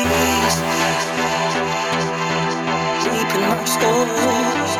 knees, deep in my soul.